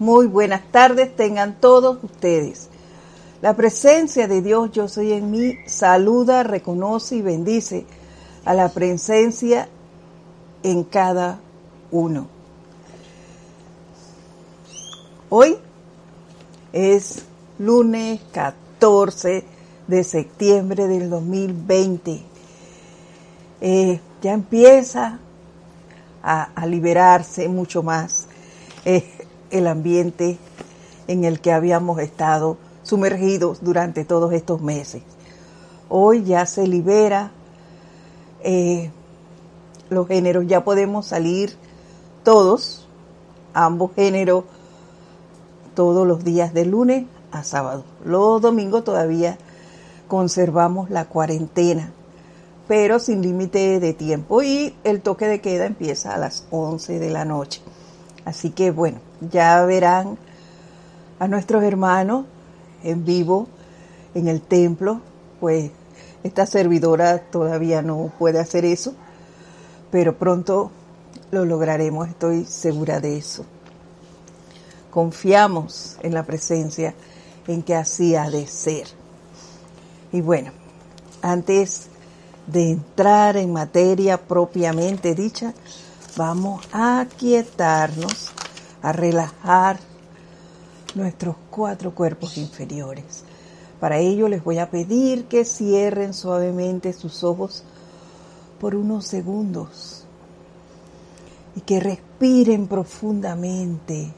Muy buenas tardes tengan todos ustedes. La presencia de Dios yo soy en mí saluda, reconoce y bendice a la presencia en cada uno. Hoy es lunes 14 de septiembre del 2020. Eh, ya empieza a, liberarse mucho más eh, el ambiente en el que habíamos estado sumergidos durante todos estos meses. Hoy ya se libera eh, los géneros, ya podemos salir todos, ambos géneros, todos los días de lunes a sábado. Los domingos todavía conservamos la cuarentena, pero sin límite de tiempo y el toque de queda empieza a las 11 de la noche. Así que bueno, ya verán a nuestros hermanos en vivo en el templo, pues esta servidora todavía no puede hacer eso, pero pronto lo lograremos, estoy segura de eso. Confiamos en la presencia en que así ha de ser. Y bueno, antes de entrar en materia propiamente dicha, vamos a quietarnos, a relajar nuestros cuatro cuerpos inferiores. Para ello les voy a pedir que cierren suavemente sus ojos por unos segundos y que respiren profundamente.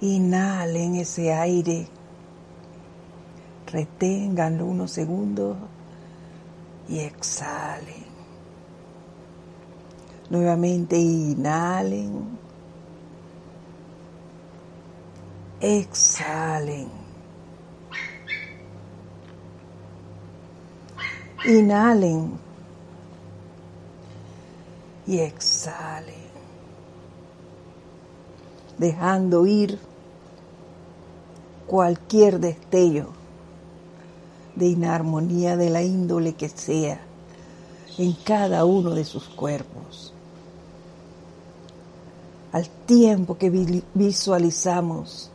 Inhalen ese aire, reténganlo unos segundos y exhalen. Nuevamente inhalen exhalen. Inhalen y exhalen, dejando ir cualquier destello de inarmonía de la índole que sea en cada uno de sus cuerpos. Al tiempo que visualizamos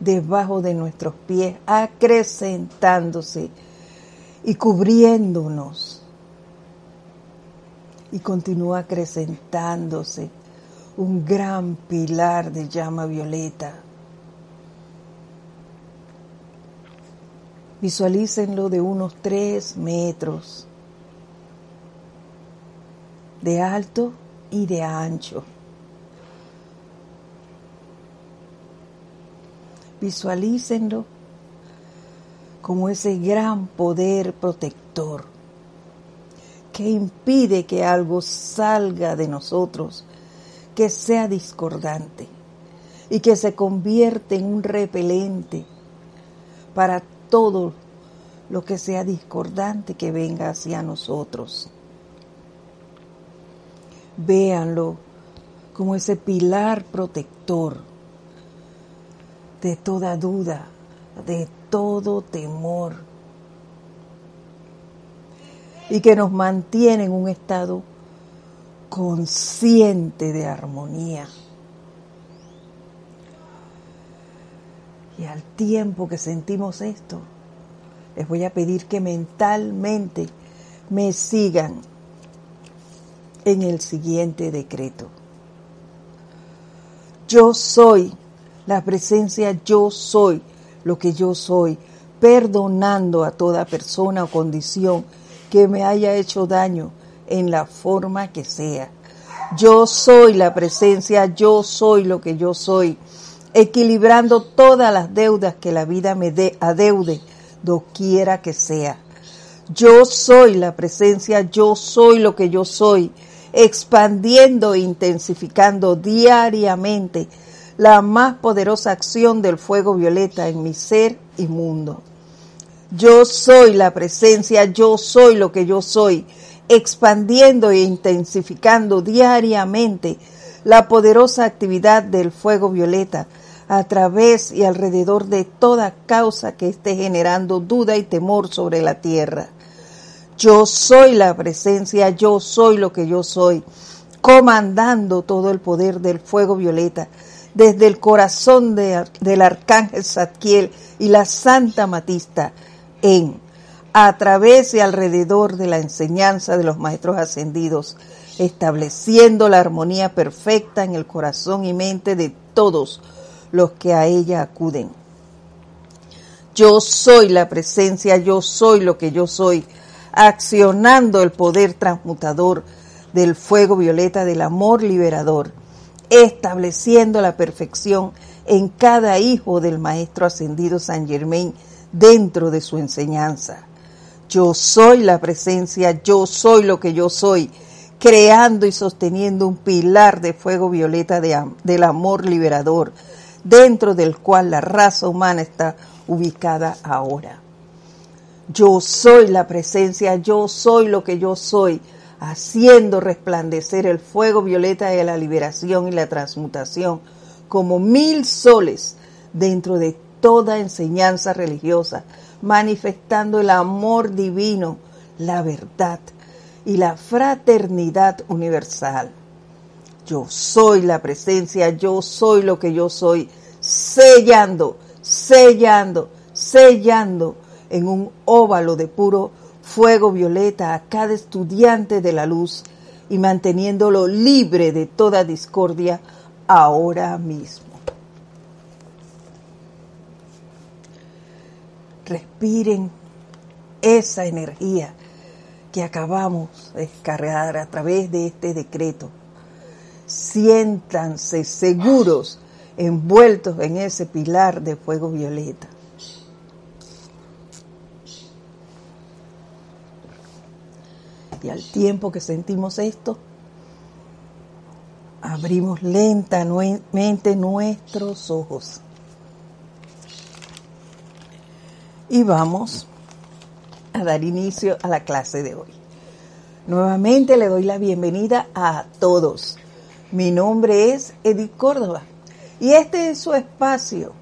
debajo de nuestros pies, acrecentándose y cubriéndonos. Y continúa acrecentándose un gran pilar de llama violeta. Visualícenlo de unos tres metros de alto y de ancho. Visualícenlo como ese gran poder protector que impide que algo salga de nosotros que sea discordante y que se convierte en un repelente para todo lo que sea discordante que venga hacia nosotros. Véanlo como ese pilar protector de toda duda, de todo temor, y que nos mantiene en un estado consciente de armonía. Y al tiempo que sentimos esto, les voy a pedir que mentalmente me sigan en el siguiente decreto. Yo soy la presencia yo soy lo que yo soy, perdonando a toda persona o condición que me haya hecho daño en la forma que sea. Yo soy la presencia, yo soy lo que yo soy, equilibrando todas las deudas que la vida me dé adeude, doquiera que sea. Yo soy la presencia, yo soy lo que yo soy, expandiendo e intensificando diariamente la más poderosa acción del fuego violeta en mi ser y mundo. Yo soy la presencia, yo soy lo que yo soy, expandiendo e intensificando diariamente la poderosa actividad del fuego violeta a través y alrededor de toda causa que esté generando duda y temor sobre la tierra. Yo soy la presencia, yo soy lo que yo soy, comandando todo el poder del fuego violeta desde el corazón del arcángel Zadkiel y la Santa Matista en, a través y alrededor de la enseñanza de los maestros ascendidos, estableciendo la armonía perfecta en el corazón y mente de todos los que a ella acuden. Yo soy la presencia, yo soy lo que yo soy, accionando el poder transmutador del fuego violeta del amor liberador, estableciendo la perfección en cada hijo del Maestro Ascendido San Germain dentro de su enseñanza. Yo soy la presencia, yo soy lo que yo soy, creando y sosteniendo un pilar de fuego violeta del amor liberador, dentro del cual la raza humana está ubicada ahora. Yo soy la presencia, yo soy lo que yo soy, haciendo resplandecer el fuego violeta de la liberación y la transmutación como mil soles dentro de toda enseñanza religiosa, manifestando el amor divino, la verdad y la fraternidad universal. Yo soy la presencia, yo soy lo que yo soy, sellando, sellando, sellando en un óvalo de puro fuego violeta a cada estudiante de la luz y manteniéndolo libre de toda discordia ahora mismo. Respiren esa energía que acabamos de descargar a través de este decreto. Siéntanse seguros envueltos en ese pilar de fuego violeta. Y al tiempo que sentimos esto, abrimos lentamente nuestros ojos. Y vamos a dar inicio a la clase de hoy. Nuevamente le doy la bienvenida a todos. Mi nombre es Edith Córdoba y este es su espacio,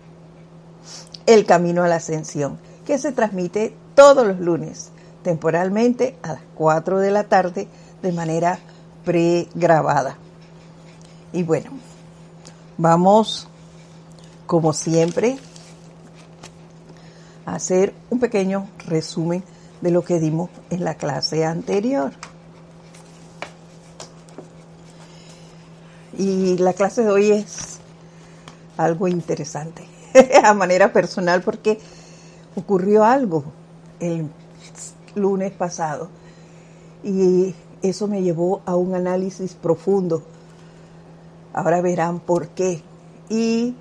El Camino a la Ascensión, que se transmite todos los lunes temporalmente a las 4 de la tarde de manera pregrabada. Y bueno, vamos, como siempre, a hacer un pequeño resumen de lo que dimos en la clase anterior. Y la clase de hoy es algo interesante, a manera personal, porque ocurrió algo el lunes pasado. Y eso me llevó a un análisis profundo. Ahora verán por qué. Y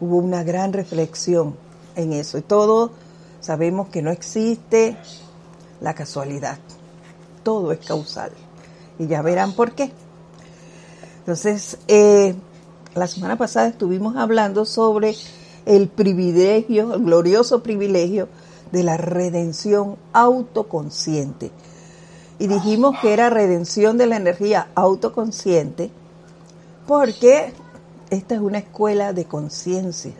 hubo una gran reflexión en eso. Y todos sabemos que no existe la casualidad. Todo es causal. Y ya verán por qué. Entonces, eh, la semana pasada estuvimos hablando sobre el privilegio, el glorioso privilegio de la redención autoconsciente. Y dijimos que era redención de la energía autoconsciente porque esta es una escuela de conciencia.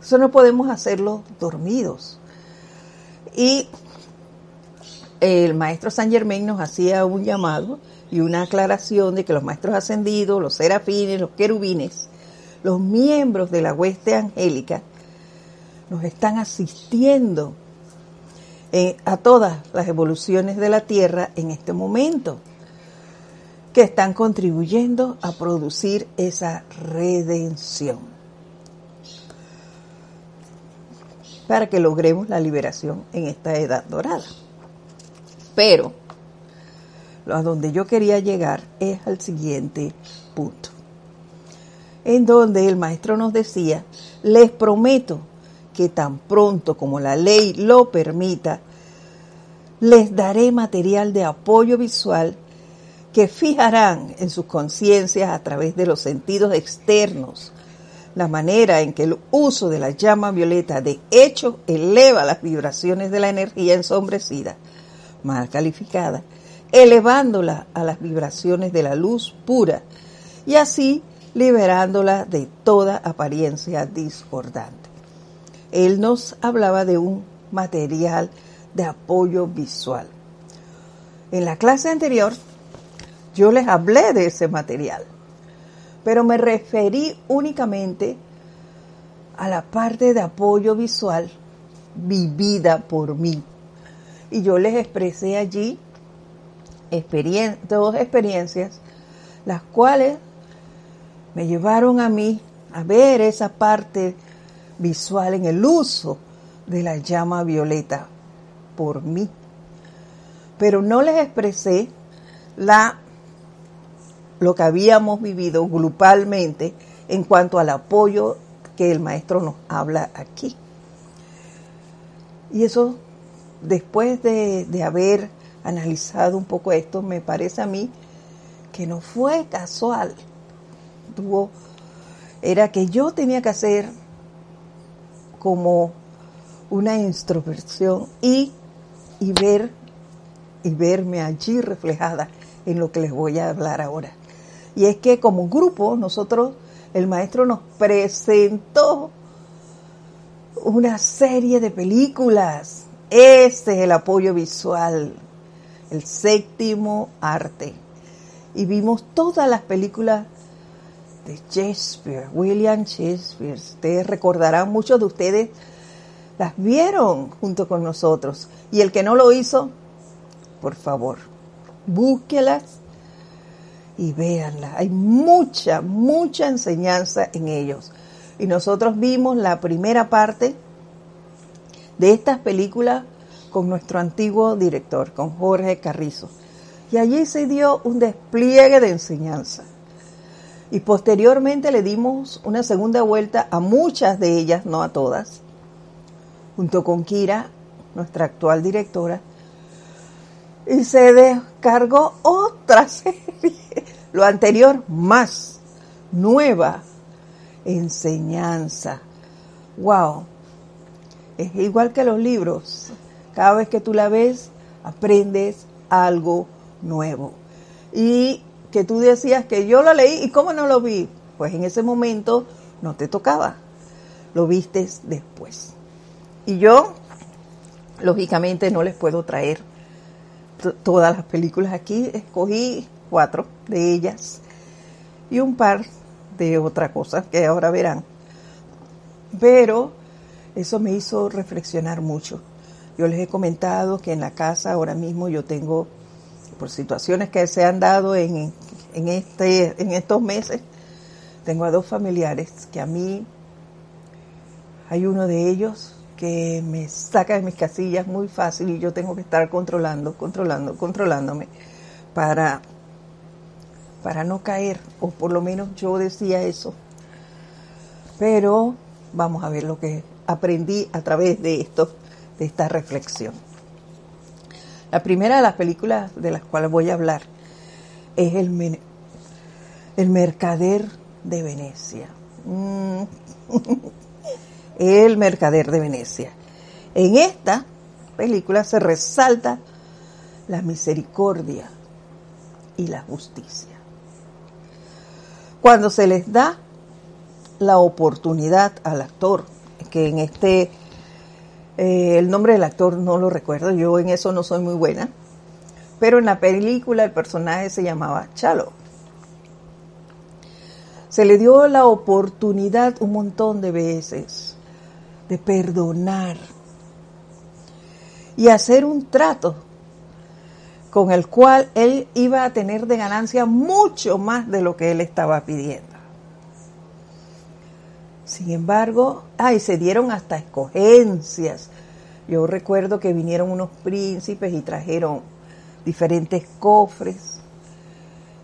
Eso no podemos hacerlo dormidos. Y el maestro San Germain nos hacía un llamado y una aclaración de que los maestros ascendidos, los serafines, los querubines, los miembros de la hueste angélica, nos están asistiendo a todas las evoluciones de la Tierra en este momento, que están contribuyendo a producir esa redención, para que logremos la liberación en esta edad dorada. Pero, a donde yo quería llegar es al siguiente punto, en donde el maestro nos decía, les prometo que tan pronto como la ley lo permita, les daré material de apoyo visual que fijarán en sus conciencias a través de los sentidos externos. La manera en que el uso de la llama violeta de hecho eleva las vibraciones de la energía ensombrecida, mal calificada, elevándola a las vibraciones de la luz pura y así liberándola de toda apariencia discordante él nos hablaba de un material de apoyo visual. En la clase anterior yo les hablé de ese material, pero me referí únicamente a la parte de apoyo visual vivida por mí. Y yo les expresé allí dos experiencias, las cuales me llevaron a mí a ver esa parte visual en el uso de la llama violeta por mí. Pero no les expresé la lo que habíamos vivido grupalmente en cuanto al apoyo que el maestro nos habla aquí. Y eso, después de, de haber analizado un poco esto, me parece a mí que no fue casual. Tuvo, era que yo tenía que hacer como una introspección y, y ver y verme allí reflejada en lo que les voy a hablar ahora. Y es que como grupo nosotros, el maestro nos presentó una serie de películas. Ese es el apoyo visual, el séptimo arte. Y vimos todas las películas de Shakespeare, William Shakespeare. Ustedes recordarán, muchos de ustedes las vieron junto con nosotros. Y el que no lo hizo, por favor, búsquelas y véanlas. Hay mucha, mucha enseñanza en ellos. Y nosotros vimos la primera parte de estas películas con nuestro antiguo director, con Jorge Carrizo. Y allí se dio un despliegue de enseñanza. Y posteriormente le dimos una segunda vuelta a muchas de ellas, no a todas, junto con Kira, nuestra actual directora, y se descargó otra serie, lo anterior más, nueva, enseñanza. ¡Wow! Es igual que los libros. Cada vez que tú la ves, aprendes algo nuevo. Y que tú decías que yo lo leí y cómo no lo vi. Pues en ese momento no te tocaba. Lo vistes después. Y yo, lógicamente, no les puedo traer todas las películas aquí. Escogí cuatro de ellas y un par de otras cosas que ahora verán. Pero eso me hizo reflexionar mucho. Yo les he comentado que en la casa ahora mismo yo tengo, por situaciones que se han dado en, en, este, en estos meses, tengo a dos familiares que a mí, hay uno de ellos que me saca de mis casillas muy fácil y yo tengo que estar controlando, controlando, controlándome para, para no caer, o por lo menos yo decía eso. Pero vamos a ver lo que aprendí a través de esto, de esta reflexión. La primera de las películas de las cuales voy a hablar es El, el Mercader de Venecia. Mm. el Mercader de Venecia. En esta película se resalta la misericordia y la justicia. Cuando se les da la oportunidad al actor que en este, eh, el nombre del actor no lo recuerdo, yo en eso no soy muy buena, pero en la película el personaje se llamaba Chalo. Se le dio la oportunidad un montón de veces de perdonar y hacer un trato con el cual él iba a tener de ganancia mucho más de lo que él estaba pidiendo. Sin embargo, ay, se dieron hasta escogencias. Yo recuerdo que vinieron unos príncipes y trajeron diferentes cofres.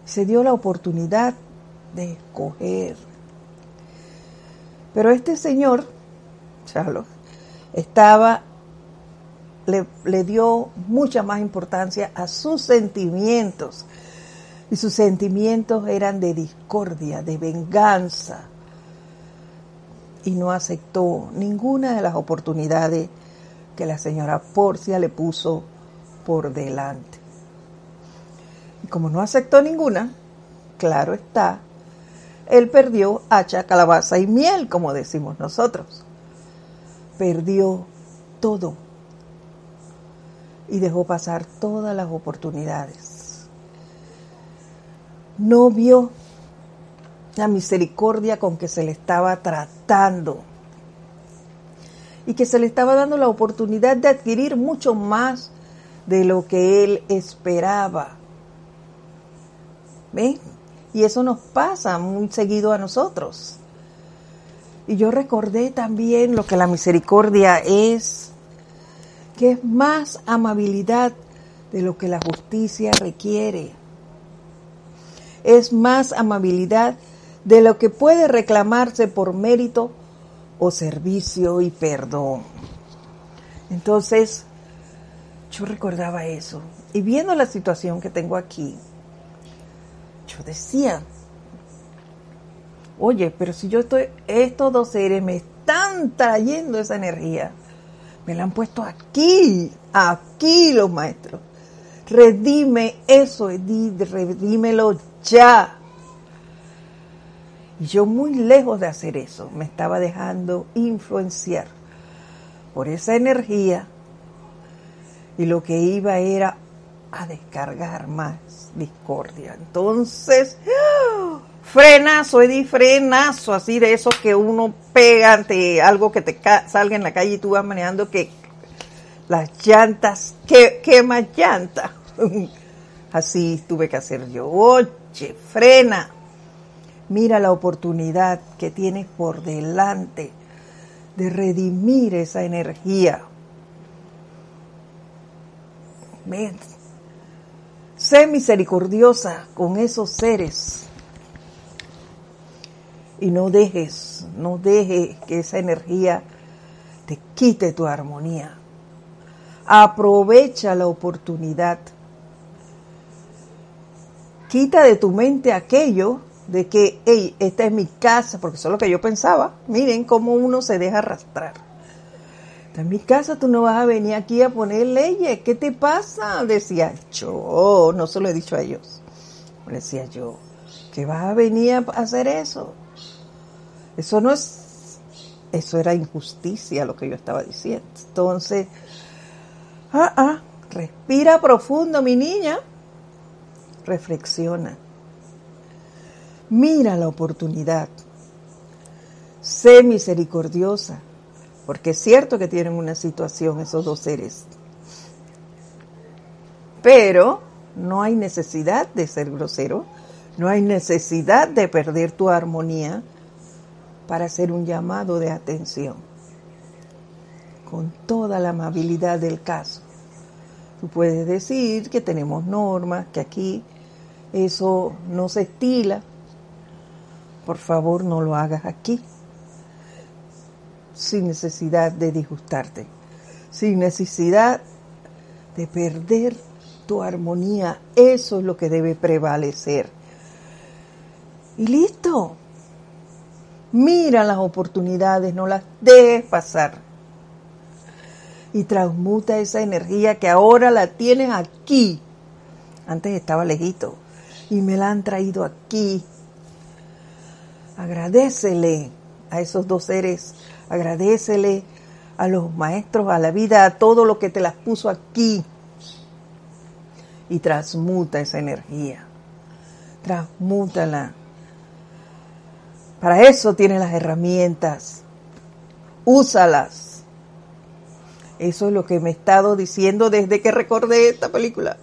Se dio la oportunidad de escoger. Pero este señor, Charlos, estaba, le, le dio mucha más importancia a sus sentimientos. Y sus sentimientos eran de discordia, de venganza, y no aceptó ninguna de las oportunidades que la señora Porcia le puso por delante. Y como no aceptó ninguna, claro está, él perdió hacha, calabaza y miel, como decimos nosotros. Perdió todo y dejó pasar todas las oportunidades. no vio la misericordia con que se le estaba tratando y que se le estaba dando la oportunidad de adquirir mucho más de lo que él esperaba. ¿Ven? Y eso nos pasa muy seguido a nosotros. Y yo recordé también lo que la misericordia es, que es más amabilidad de lo que la justicia requiere. Es más amabilidad de lo que puede reclamarse por mérito o servicio y perdón. Entonces, yo recordaba eso. Y viendo la situación que tengo aquí, yo decía, oye, pero si yo estoy, estos dos seres me están trayendo esa energía, me la han puesto aquí, aquí los maestros. Redime eso, Edith, redímelo ya. Y yo muy lejos de hacer eso, me estaba dejando influenciar por esa energía y lo que iba era a descargar más discordia. Entonces, frenazo, Edith, frenazo, así de eso que uno pega ante algo que te salga en la calle y tú vas manejando que las llantas, que quema llantas. Así tuve que hacer yo. Oye, frena. Mira la oportunidad que tienes por delante de redimir esa energía. Sé misericordiosa con esos seres y no dejes, no dejes que esa energía te quite tu armonía. Aprovecha la oportunidad. Quita de tu mente aquello de que, hey, esta es mi casa, porque eso es lo que yo pensaba. Miren cómo uno se deja arrastrar. Esta es mi casa, tú no vas a venir aquí a poner leyes. ¿Qué te pasa? Decía yo, no se lo he dicho a ellos. Decía yo, que vas a venir a hacer eso. Eso no es, eso era injusticia lo que yo estaba diciendo. Entonces, ah, ah, respira profundo, mi niña. Reflexiona Mira la oportunidad. Sé misericordiosa, porque es cierto que tienen una situación esos dos seres. Pero no hay necesidad de ser grosero, no hay necesidad de perder tu armonía para hacer un llamado de atención. Con toda la amabilidad del caso. Tú puedes decir que tenemos normas, que aquí eso no se estila, por favor no lo hagas aquí, sin necesidad de disgustarte, sin necesidad de perder tu armonía. Eso es lo que debe prevalecer. Y listo. Mira las oportunidades, no las dejes pasar. Y transmuta esa energía que ahora la tienes aquí. Antes estaba lejito. Y me la han traído aquí Agradecele a esos dos seres, agradecele a los maestros, a la vida, a todo lo que te las puso aquí. Y transmuta esa energía. Transmútala. Para eso tiene las herramientas. Úsalas. Eso es lo que me he estado diciendo desde que recordé esta película.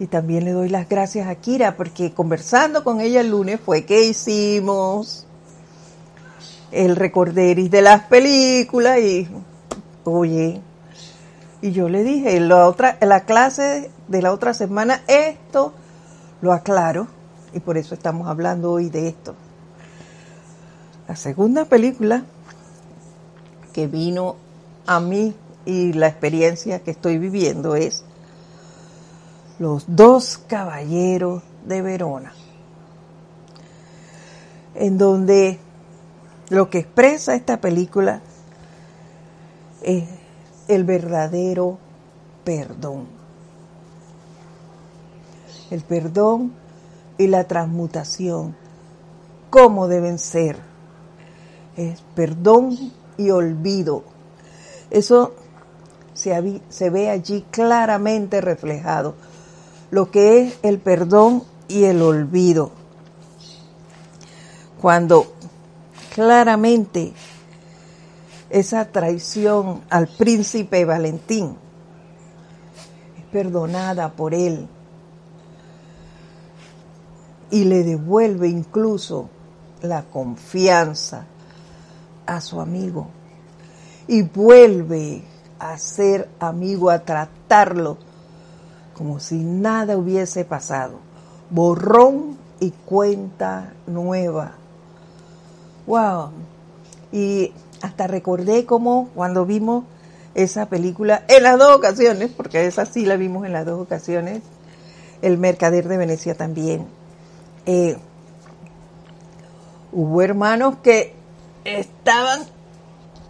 Y también le doy las gracias a Kira porque conversando con ella el lunes fue que hicimos el recorderis de las películas y oye, y yo le dije, la otra la clase de la otra semana esto lo aclaro y por eso estamos hablando hoy de esto. La segunda película que vino a mí y la experiencia que estoy viviendo es los dos caballeros de Verona, en donde lo que expresa esta película es el verdadero perdón. El perdón y la transmutación, cómo deben ser. Es perdón y olvido. Eso se, se ve allí claramente reflejado lo que es el perdón y el olvido. Cuando claramente esa traición al príncipe Valentín es perdonada por él y le devuelve incluso la confianza a su amigo y vuelve a ser amigo, a tratarlo como si nada hubiese pasado. Borrón y cuenta nueva. Wow. Y hasta recordé como cuando vimos esa película en las dos ocasiones, porque esa sí la vimos en las dos ocasiones, El Mercader de Venecia también. Eh, hubo hermanos que estaban,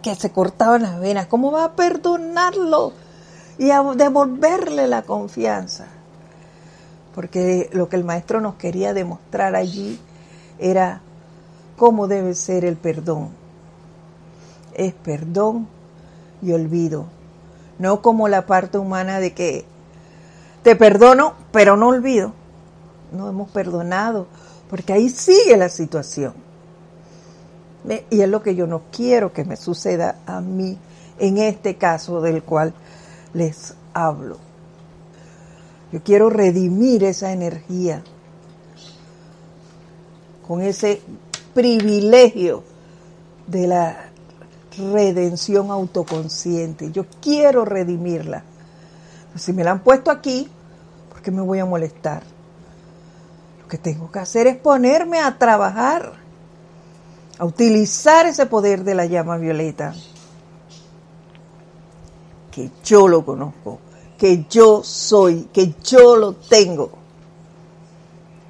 que se cortaban las venas. ¿Cómo va a perdonarlo y a devolverle la confianza? Porque lo que el maestro nos quería demostrar allí era cómo debe ser el perdón. Es perdón y olvido. No como la parte humana de que te perdono, pero no olvido. No hemos perdonado, porque ahí sigue la situación. Y es lo que yo no quiero que me suceda a mí en este caso del cual les hablo. Yo quiero redimir esa energía con ese privilegio de la redención autoconsciente. Yo quiero redimirla. Si me la han puesto aquí, ¿por qué me voy a molestar? Lo que tengo que hacer es ponerme a trabajar, a utilizar ese poder de la llama violeta, que yo lo conozco, que yo soy, que yo lo tengo.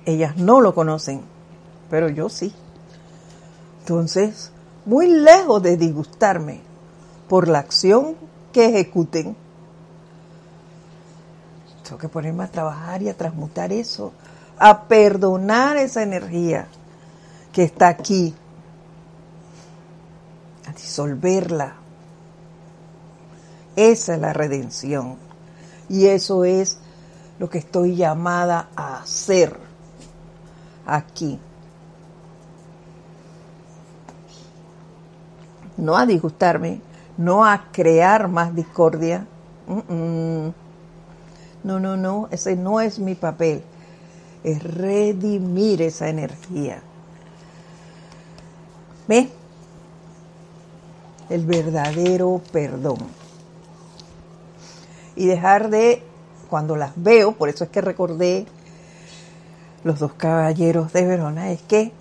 Ellas no lo conocen, pero yo sí. Entonces, muy lejos de disgustarme por la acción que ejecuten, tengo que ponerme a trabajar y a transmutar eso, a perdonar esa energía que está aquí, a disolverla. Esa es la redención. Y eso es lo que estoy llamada a hacer aquí. no a disgustarme, no a crear más discordia. No, no, no, ese no es mi papel. Es redimir esa energía. ¿Ve? El verdadero perdón. Y dejar de, cuando las veo, por eso es que recordé los dos caballeros de Verona, es que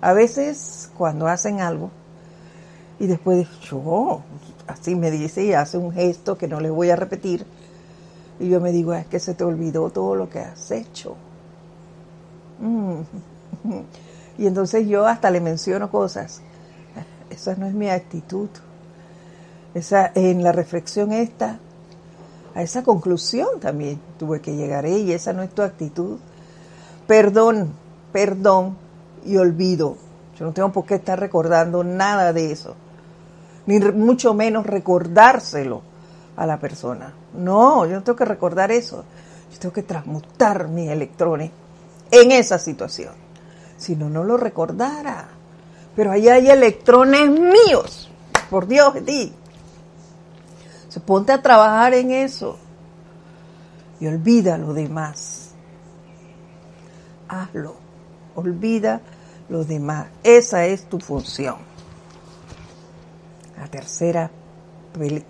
a veces cuando hacen algo, y después yo, así me dice y hace un gesto que no les voy a repetir. Y yo me digo, es que se te olvidó todo lo que has hecho. Mm. Y entonces yo hasta le menciono cosas. Esa no es mi actitud. Esa, en la reflexión esta, a esa conclusión también tuve que llegar. Y esa no es tu actitud. Perdón, perdón y olvido. Yo no tengo por qué estar recordando nada de eso ni mucho menos recordárselo a la persona. No, yo no tengo que recordar eso. Yo tengo que transmutar mis electrones en esa situación. Si no, no lo recordara. Pero ahí hay electrones míos. Por Dios de ti. Se ponte a trabajar en eso. Y olvida lo demás. Hazlo. Olvida lo demás. Esa es tu función la tercera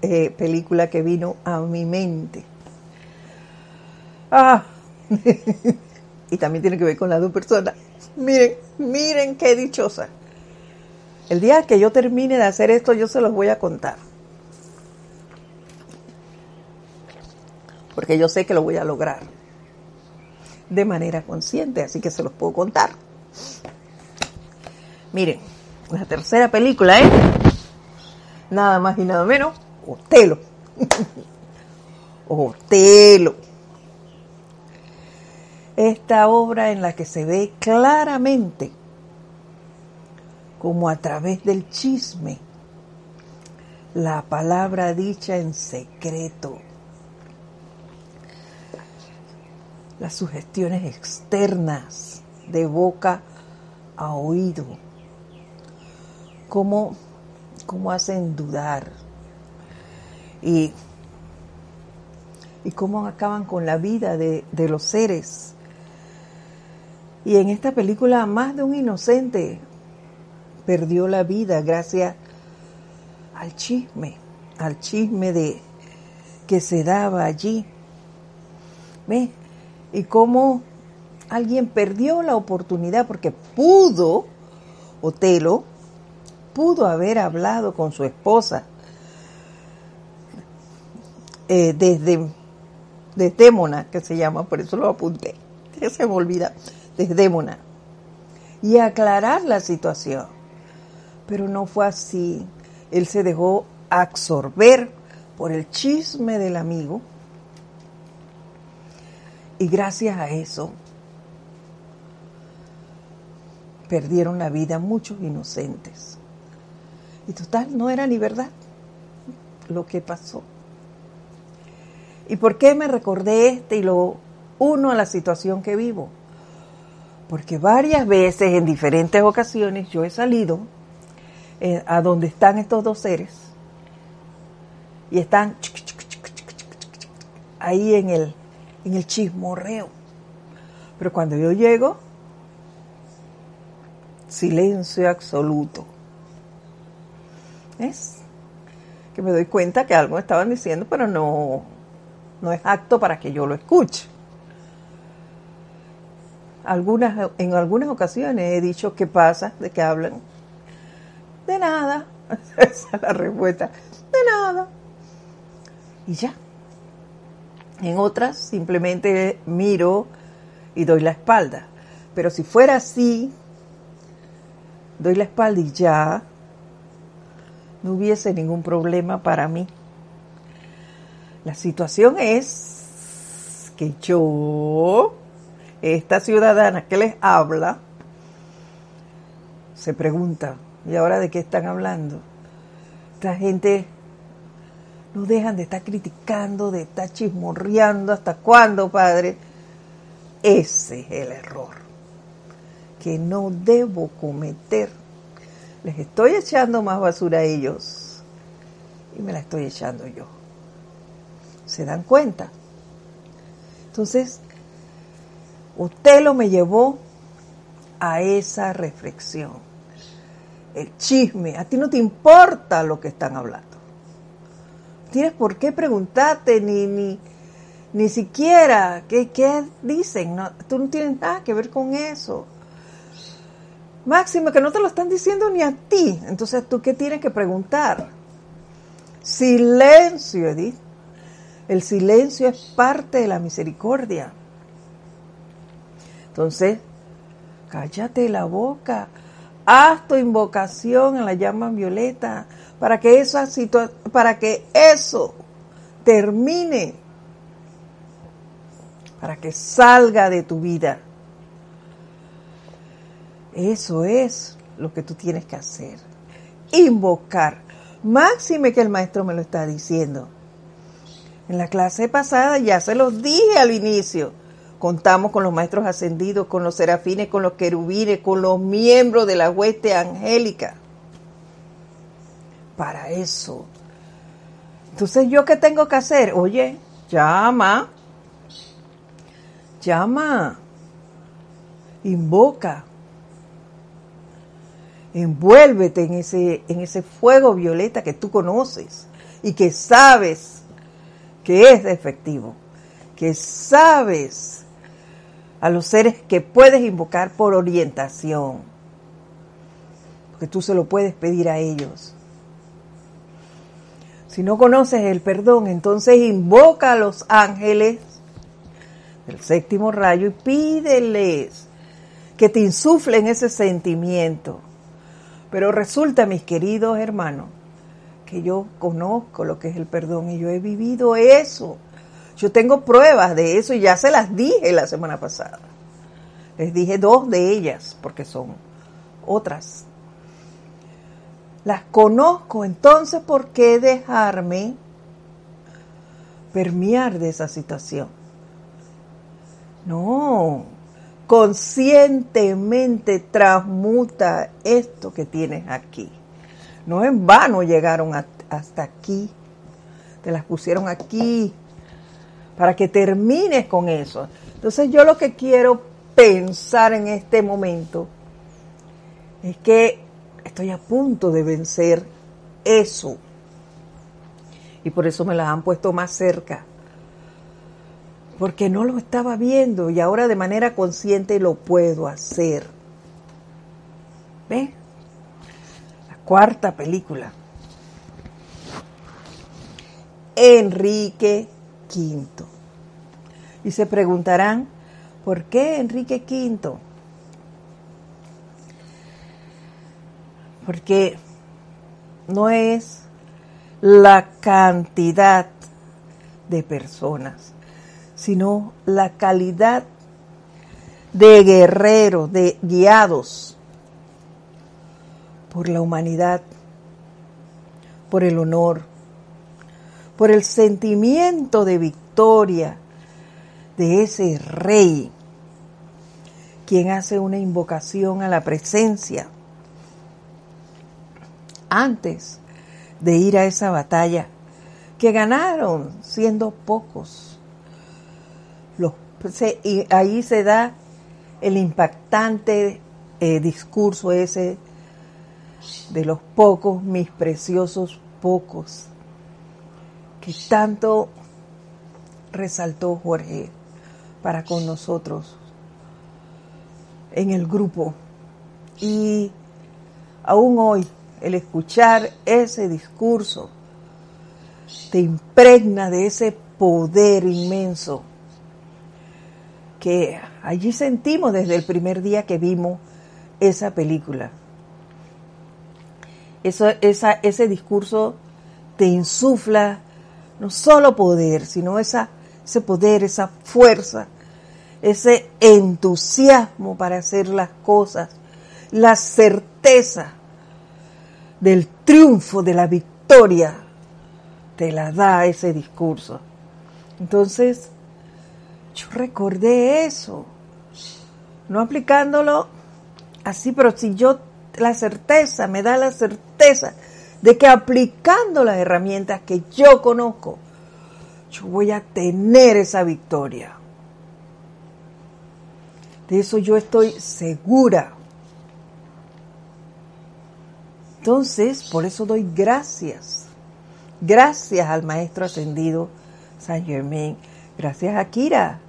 eh, película que vino a mi mente. Ah, y también tiene que ver con las dos personas. Miren, miren qué dichosa. El día que yo termine de hacer esto, yo se los voy a contar. Porque yo sé que lo voy a lograr de manera consciente, así que se los puedo contar. Miren, la tercera película, ¿eh? nada más y nada menos, Otelo. Otelo. Esta obra en la que se ve claramente como a través del chisme la palabra dicha en secreto. Las sugestiones externas de boca a oído, cómo, cómo hacen dudar y, y cómo acaban con la vida de, de los seres. Y en esta película más de un inocente perdió la vida gracias al chisme, al chisme de que se daba allí. ¿Ve? Y cómo alguien perdió la oportunidad porque pudo, Otelo, pudo haber hablado con su esposa eh, desde Desdémona, que se llama, por eso lo apunté, se me olvida, Desdémona, y aclarar la situación. Pero no fue así. Él se dejó absorber por el chisme del amigo y gracias a eso perdieron la vida muchos inocentes. Y total, no era ni verdad lo que pasó. ¿Y por qué me recordé este y lo uno a la situación que vivo? Porque varias veces, en diferentes ocasiones, yo he salido eh, a donde están estos dos seres y están ahí en el, en el chismorreo. Pero cuando yo llego, silencio absoluto. ¿Es? Que me doy cuenta que algo estaban diciendo, pero no, no es acto para que yo lo escuche. Algunas, en algunas ocasiones he dicho qué pasa, de que hablan. De nada. Esa es la respuesta. De nada. Y ya. En otras simplemente miro y doy la espalda. Pero si fuera así, doy la espalda y ya, no hubiese ningún problema para mí. La situación es que yo, esta ciudadana que les habla, se pregunta, ¿y ahora de qué están hablando? Esta gente no dejan de estar criticando, de estar chismorreando, ¿hasta cuándo, Padre? Ese es el error que no debo cometer. Les estoy echando más basura a ellos y me la estoy echando yo. ¿Se dan cuenta? Entonces, lo me llevó a esa reflexión. El chisme, a ti no te importa lo que están hablando. Tienes por qué preguntarte ni, ni, ni siquiera qué, qué dicen. No, tú no tienes nada que ver con eso. Máximo, que no te lo están diciendo ni a ti. Entonces, ¿tú qué tienes que preguntar? Silencio, Edith. El silencio es parte de la misericordia. Entonces, cállate la boca. Haz tu invocación en la llama violeta para que, esa para que eso termine, para que salga de tu vida. Eso es lo que tú tienes que hacer. Invocar. Máxime que el maestro me lo está diciendo. En la clase pasada ya se los dije al inicio. Contamos con los maestros ascendidos, con los serafines, con los querubines, con los miembros de la hueste angélica. Para eso. Entonces, ¿yo qué tengo que hacer? Oye, llama. Llama. Invoca envuélvete en ese, en ese fuego violeta que tú conoces y que sabes que es efectivo, que sabes a los seres que puedes invocar por orientación, porque tú se lo puedes pedir a ellos. Si no conoces el perdón, entonces invoca a los ángeles del séptimo rayo y pídeles que te insuflen ese sentimiento pero resulta, mis queridos hermanos, que yo conozco lo que es el perdón y yo he vivido eso. Yo tengo pruebas de eso y ya se las dije la semana pasada. Les dije dos de ellas porque son otras. Las conozco, entonces ¿por qué dejarme permear de esa situación? No, conscientemente transmuta esto que tienes aquí. No en vano llegaron hasta aquí, te las pusieron aquí para que termines con eso. Entonces yo lo que quiero pensar en este momento es que estoy a punto de vencer eso. Y por eso me las han puesto más cerca. Porque no lo estaba viendo y ahora de manera consciente lo puedo hacer. ¿Ves? La cuarta película. Enrique Y se preguntarán, ¿por qué Enrique V? Porque no es la cantidad de personas, sino la calidad de guerreros, de guiados por la humanidad, por el honor, por el sentimiento de victoria de ese rey, quien hace una invocación a la presencia antes de ir a esa batalla, que ganaron siendo pocos. Los, y ahí se da el impactante eh, discurso ese de los pocos, mis preciosos pocos, que tanto resaltó Jorge para con nosotros en el grupo. Y aún hoy el escuchar ese discurso te impregna de ese poder inmenso que allí sentimos desde el primer día que vimos esa película. Eso, esa, ese discurso te insufla no solo poder, sino ese poder, esa fuerza, ese entusiasmo para hacer las cosas, la certeza del triunfo, de la victoria, te la da ese discurso. Entonces, yo recordé eso, no aplicándolo así, pero si yo la certeza, me da la certeza de que aplicando las herramientas que yo conozco, yo voy a tener esa victoria. De eso yo estoy segura. Entonces, por eso doy gracias. Gracias al Maestro Ascendido San Germain. Gracias a Kira,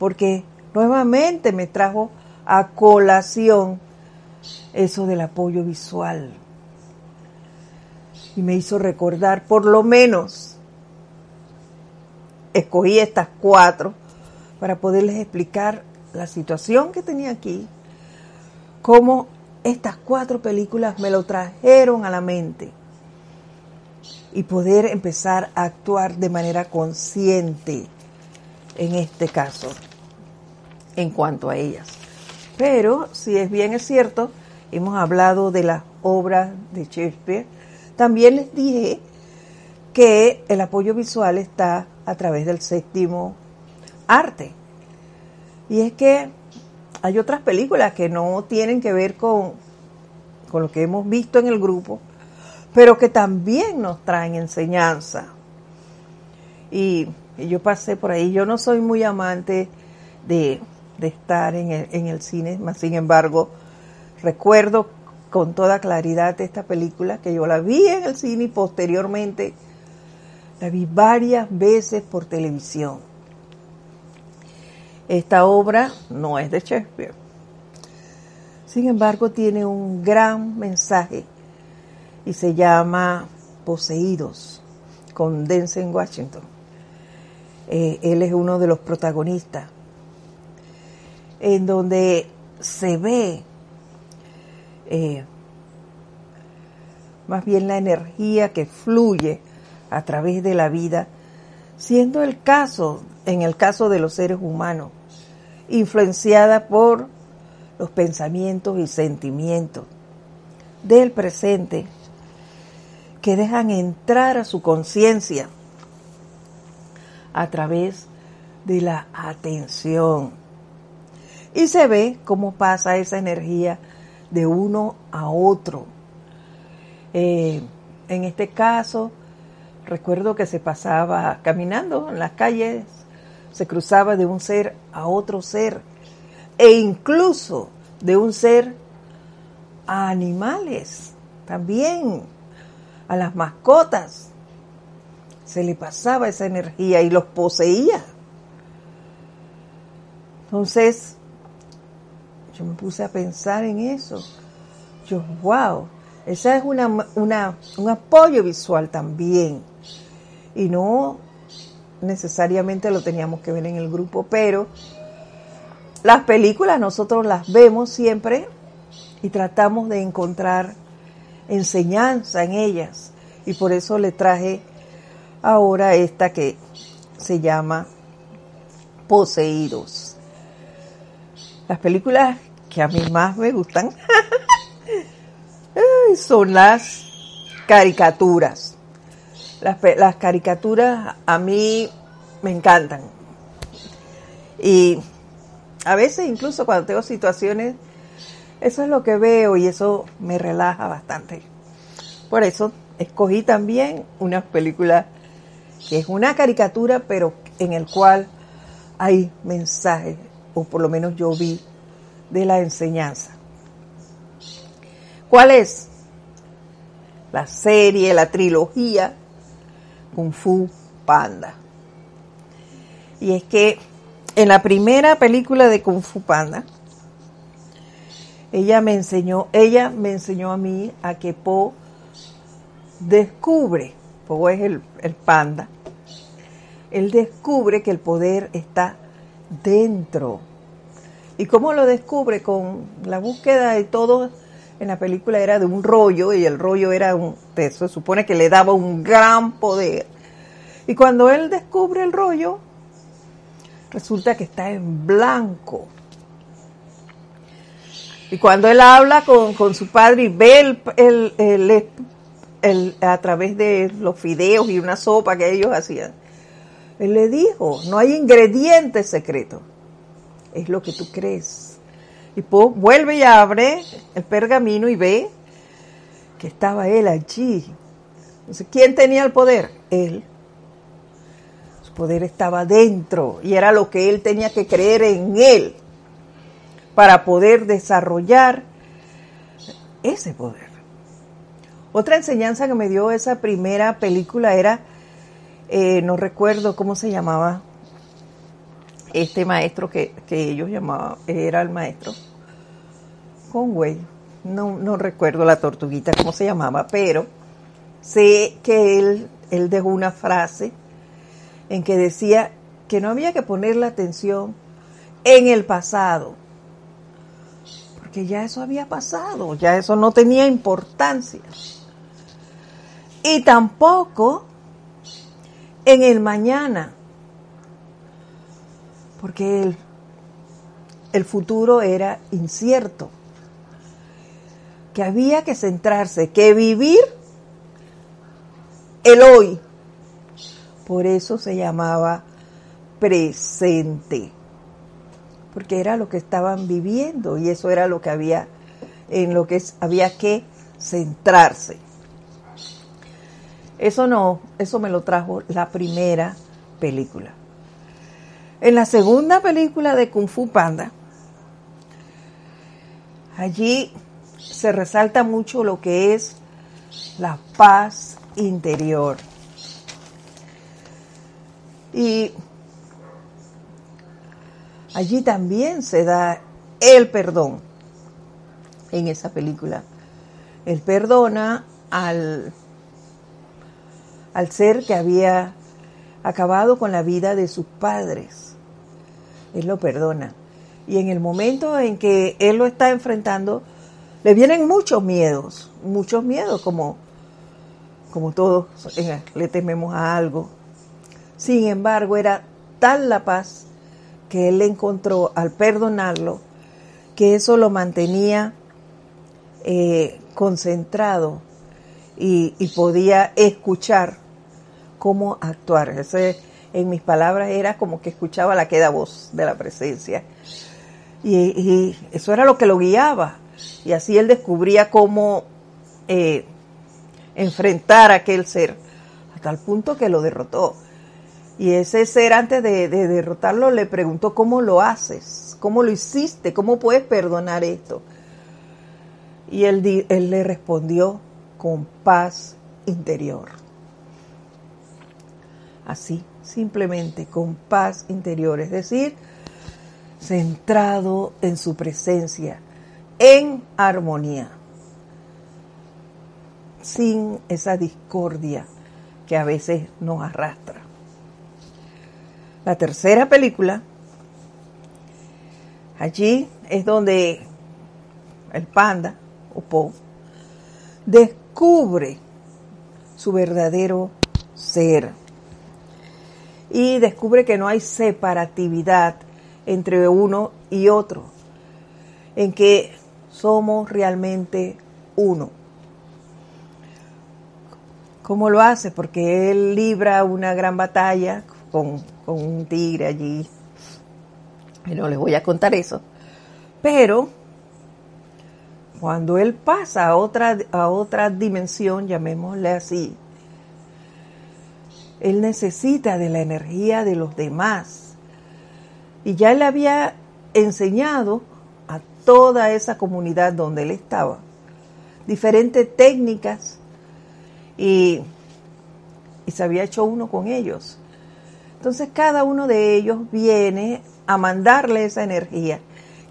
porque nuevamente me trajo a colación eso del apoyo visual. Y me hizo recordar, por lo menos, escogí estas cuatro para poderles explicar la situación que tenía aquí, cómo estas cuatro películas me lo trajeron a la mente y poder empezar a actuar de manera consciente en este caso en cuanto a ellas. Pero si es bien es cierto, hemos hablado de las obras de Shakespeare, también les dije que el apoyo visual está a través del séptimo arte. Y es que hay otras películas que no tienen que ver con, con lo que hemos visto en el grupo, pero que también nos traen enseñanza. Y, yo pasé por ahí, yo no soy muy amante de, estar en el, en el cine, más sin embargo, recuerdo con toda claridad esta película, que yo la vi en el cine y posteriormente la vi varias veces por televisión. Esta obra no es de Shakespeare. Sin embargo, tiene un gran mensaje y se llama Poseídos con Denzel Washington. Eh, él es uno de los protagonistas, en donde se ve eh, más bien la energía que fluye a través de la vida, siendo el caso, en el caso de los seres humanos, influenciada por los pensamientos y sentimientos del presente que dejan entrar a su conciencia a través de la atención. Y se ve cómo pasa esa energía de uno a otro. Eh, en este caso, recuerdo que se pasaba caminando en las calles, se cruzaba de un ser a otro ser, e incluso de un ser a animales, también a las mascotas. Se le pasaba esa energía y los poseía. Entonces, yo me puse a pensar en eso. Yo, wow, esa es una, un apoyo visual también. Y no necesariamente lo teníamos que ver en el grupo, pero las películas nosotros las vemos siempre y tratamos de encontrar enseñanza en ellas. Y por eso le traje ahora esta que se llama Poseídos. Las películas que a mí más me gustan son las caricaturas. Las, las, caricaturas a mí me encantan. Y a veces incluso cuando tengo situaciones, eso es lo que veo y eso me relaja bastante. Por eso escogí también una película que es una caricatura, pero en el cual hay mensajes, o por lo menos yo vi, de la enseñanza. ¿Cuál es? La serie, la trilogía Kung Fu Panda. Y es que en la primera película de Kung Fu Panda, ella me enseñó, ella me enseñó a mí a que Po descubre, Po es el, el panda, él descubre que el poder está dentro ¿Y cómo lo descubre? Con la búsqueda de todo. En la película era de un rollo y el rollo era un. Se supone que le daba un gran poder. Y cuando él descubre el rollo, resulta que está en blanco. Y cuando él habla con, su padre y ve el, el, a través de los fideos y una sopa que ellos hacían, él le dijo, no hay ingredientes secretos es lo que tú crees. Y vuelve y abre el pergamino y ve que estaba él allí. Entonces, ¿quién tenía el poder? Él. Su poder estaba dentro y era lo que él tenía que creer en él para poder desarrollar ese poder. Otra enseñanza que me dio esa primera película era, eh, no recuerdo cómo se llamaba, este maestro que, ellos llamaban, era el maestro Conway, no, no recuerdo la tortuguita cómo se llamaba, pero sé que él, él dejó una frase en que decía que no había que poner la atención en el pasado, porque ya eso había pasado, ya eso no tenía importancia. Y tampoco en el mañana, porque el, futuro era incierto, que había que centrarse, que vivir el hoy. Por eso se llamaba presente, porque era lo que estaban viviendo y eso era lo que había, en lo que había que centrarse. Eso no, eso me lo trajo la primera película. En la segunda película de Kung Fu Panda, allí se resalta mucho lo que es la paz interior. Y allí también se da el perdón en esa película. Él perdona al, al ser que había acabado con la vida de sus padres él lo perdona. Y en el momento en que Él lo está enfrentando, le vienen muchos miedos, muchos miedos, como, como todos le tememos a algo. Sin embargo, era tal la paz que Él encontró al perdonarlo, que eso lo mantenía eh, concentrado y, y, podía escuchar cómo actuar. Ese en mis palabras era como que escuchaba la queda voz de la presencia. Y, eso era lo que lo guiaba. Y así él descubría cómo eh, enfrentar a aquel ser, hasta el punto que lo derrotó. Y ese ser antes de, derrotarlo le preguntó, ¿cómo lo haces? ¿Cómo lo hiciste? ¿Cómo puedes perdonar esto? Y él, él le respondió con paz interior. Así, simplemente con paz interior, es decir, centrado en su presencia, en armonía, sin esa discordia que a veces nos arrastra. La tercera película, allí es donde el panda, o Po, descubre su verdadero ser y descubre que no hay separatividad entre uno y otro, en que somos realmente uno. ¿Cómo lo hace? Porque él libra una gran batalla con, un tigre allí. Y no les voy a contar eso. Pero cuando él pasa a otra, a otra dimensión, llamémosle así, él necesita de la energía de los demás. Y ya él había enseñado a toda esa comunidad donde él estaba diferentes técnicas y, y se había hecho uno con ellos. Entonces cada uno de ellos viene a mandarle esa energía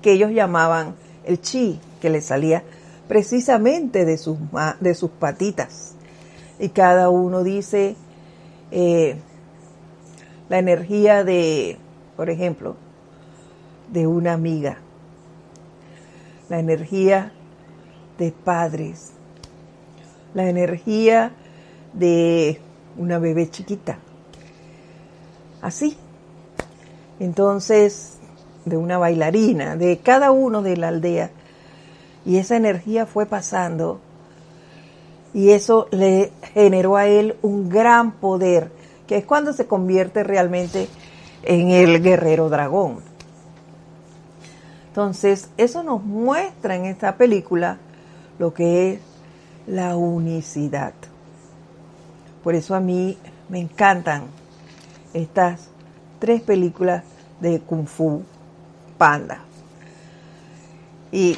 que ellos llamaban el chi, que le salía precisamente de sus, de sus patitas. Y cada uno dice eh, la energía de, por ejemplo, de una amiga, la energía de padres, la energía de una bebé chiquita, así. Entonces, de una bailarina, de cada uno de la aldea. Y esa energía fue pasando y eso le generó a él un gran poder, que es cuando se convierte realmente en el guerrero dragón. Entonces, eso nos muestra en esta película lo que es la unicidad. Por eso a mí me encantan estas tres películas de Kung Fu Panda. Y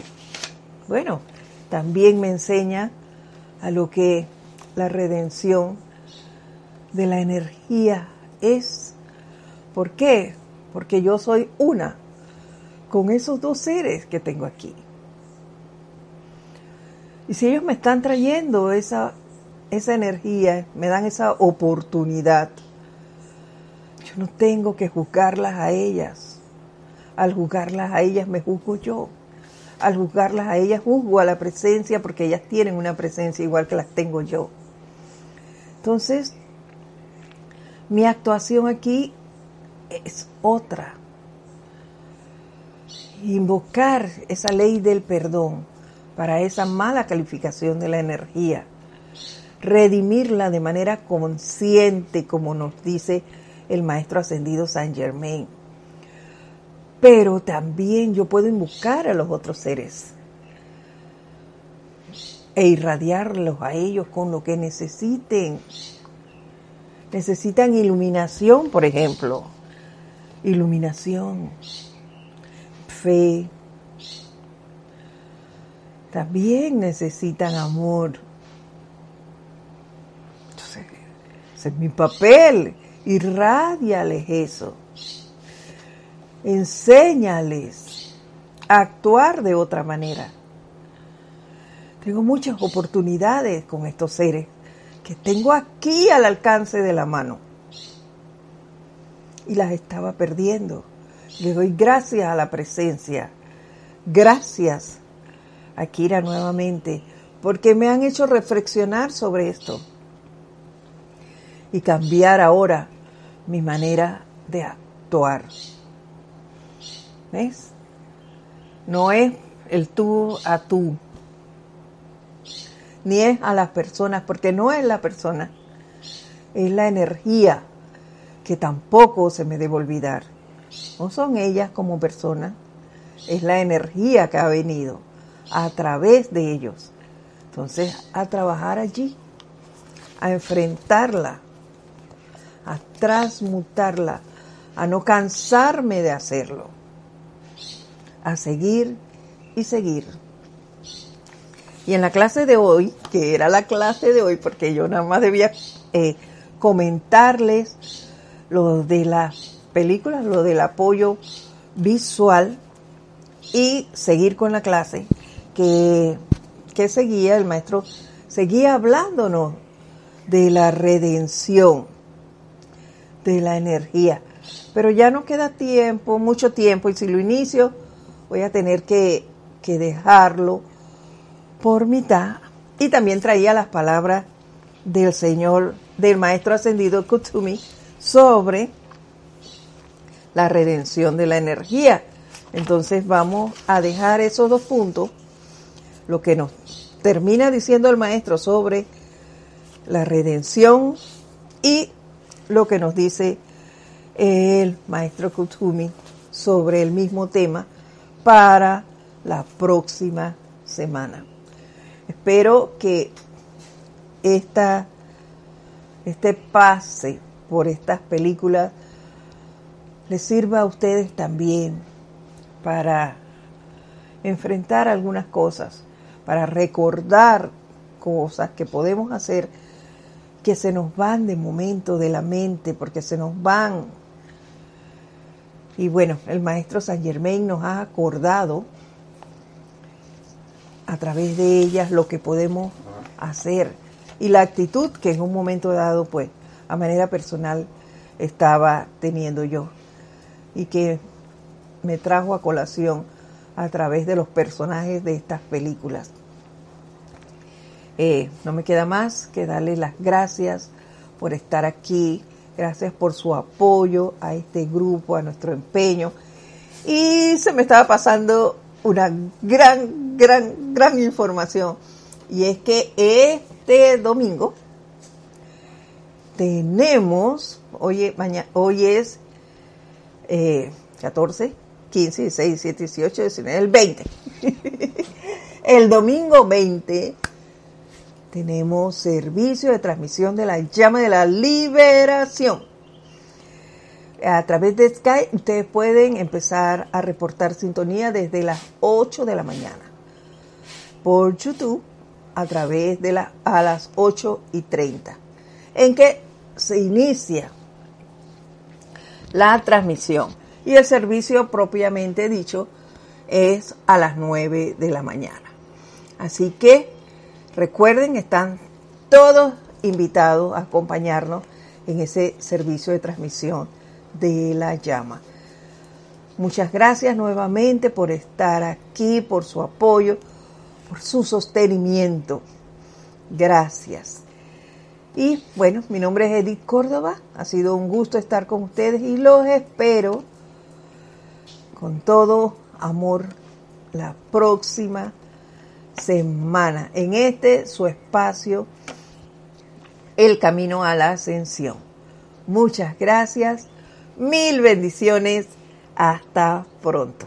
bueno, también me enseña a lo que la redención de la energía es. ¿Por qué? Porque yo soy una con esos dos seres que tengo aquí. Y si ellos me están trayendo esa, esa energía, me dan esa oportunidad, yo no tengo que juzgarlas a ellas. Al juzgarlas a ellas me juzgo yo. Al juzgarlas a ellas juzgo a la presencia porque ellas tienen una presencia igual que las tengo yo. Entonces, mi actuación aquí es otra. Invocar esa ley del perdón para esa mala calificación de la energía. Redimirla de manera consciente, como nos dice el maestro ascendido Saint Germain. Pero también yo puedo invocar a los otros seres e irradiarlos a ellos con lo que necesiten. Necesitan iluminación, por ejemplo. Iluminación, fe. También necesitan amor. Entonces, ese es mi papel irradiales eso. Enséñales a actuar de otra manera. Tengo muchas oportunidades con estos seres que tengo aquí al alcance de la mano. Y las estaba perdiendo. Le doy gracias a la presencia. Gracias a Kira nuevamente, porque me han hecho reflexionar sobre esto y cambiar ahora mi manera de actuar. ¿Ves? No es el tú a tú, ni es a las personas, porque no es la persona, es la energía que tampoco se me debe olvidar. No son ellas como personas, es la energía que ha venido a través de ellos. Entonces, a trabajar allí, a enfrentarla, a transmutarla, a no cansarme de hacerlo, a seguir y seguir. Y en la clase de hoy, que era la clase de hoy, porque yo nada más debía eh, comentarles lo de las películas, lo del apoyo visual y seguir con la clase que, que seguía, el maestro seguía hablándonos de la redención, de la energía. Pero ya no queda tiempo, mucho tiempo, y si lo inicio, voy a tener que, que dejarlo por mitad. Y también traía las palabras del Señor, del Maestro Ascendido Kutumi, sobre la redención de la energía. Entonces vamos a dejar esos dos puntos, lo que nos termina diciendo el Maestro sobre la redención y lo que nos dice el Maestro Kutumi sobre el mismo tema para la próxima semana. Espero que esta, este pase por estas películas les sirva a ustedes también para enfrentar algunas cosas, para recordar cosas que podemos hacer que se nos van de momento de la mente, porque se nos van. Y bueno, el maestro San Germain nos ha acordado a través de ellas lo que podemos hacer. Y la actitud que en un momento dado, pues, a manera personal estaba teniendo yo. Y que me trajo a colación a través de los personajes de estas películas. Eh, no me queda más que darle las gracias por estar aquí, gracias por su apoyo a este grupo, a nuestro empeño. Y se me estaba pasando una gran, gran, gran información. Y es que este domingo tenemos, hoy, mañana, hoy es 14, 15, 16, 17, 18, 19, el 20. el domingo 20 tenemos servicio de transmisión de la llama de la liberación a través de Skype ustedes pueden empezar a reportar sintonía desde las 8 de la mañana. Por YouTube a través de las a las 8 y 30. En que se inicia la transmisión. Y el servicio propiamente dicho es a las 9 de la mañana. Así que recuerden, están todos invitados a acompañarnos en ese servicio de transmisión de la llama. Muchas gracias nuevamente por estar aquí, por su apoyo, por su sostenimiento. Gracias. Y bueno, mi nombre es Edith Córdoba. Ha sido un gusto estar con ustedes y los espero con todo amor la próxima semana en este su espacio El Camino a la Ascensión. Muchas gracias Mil bendiciones. Hasta pronto.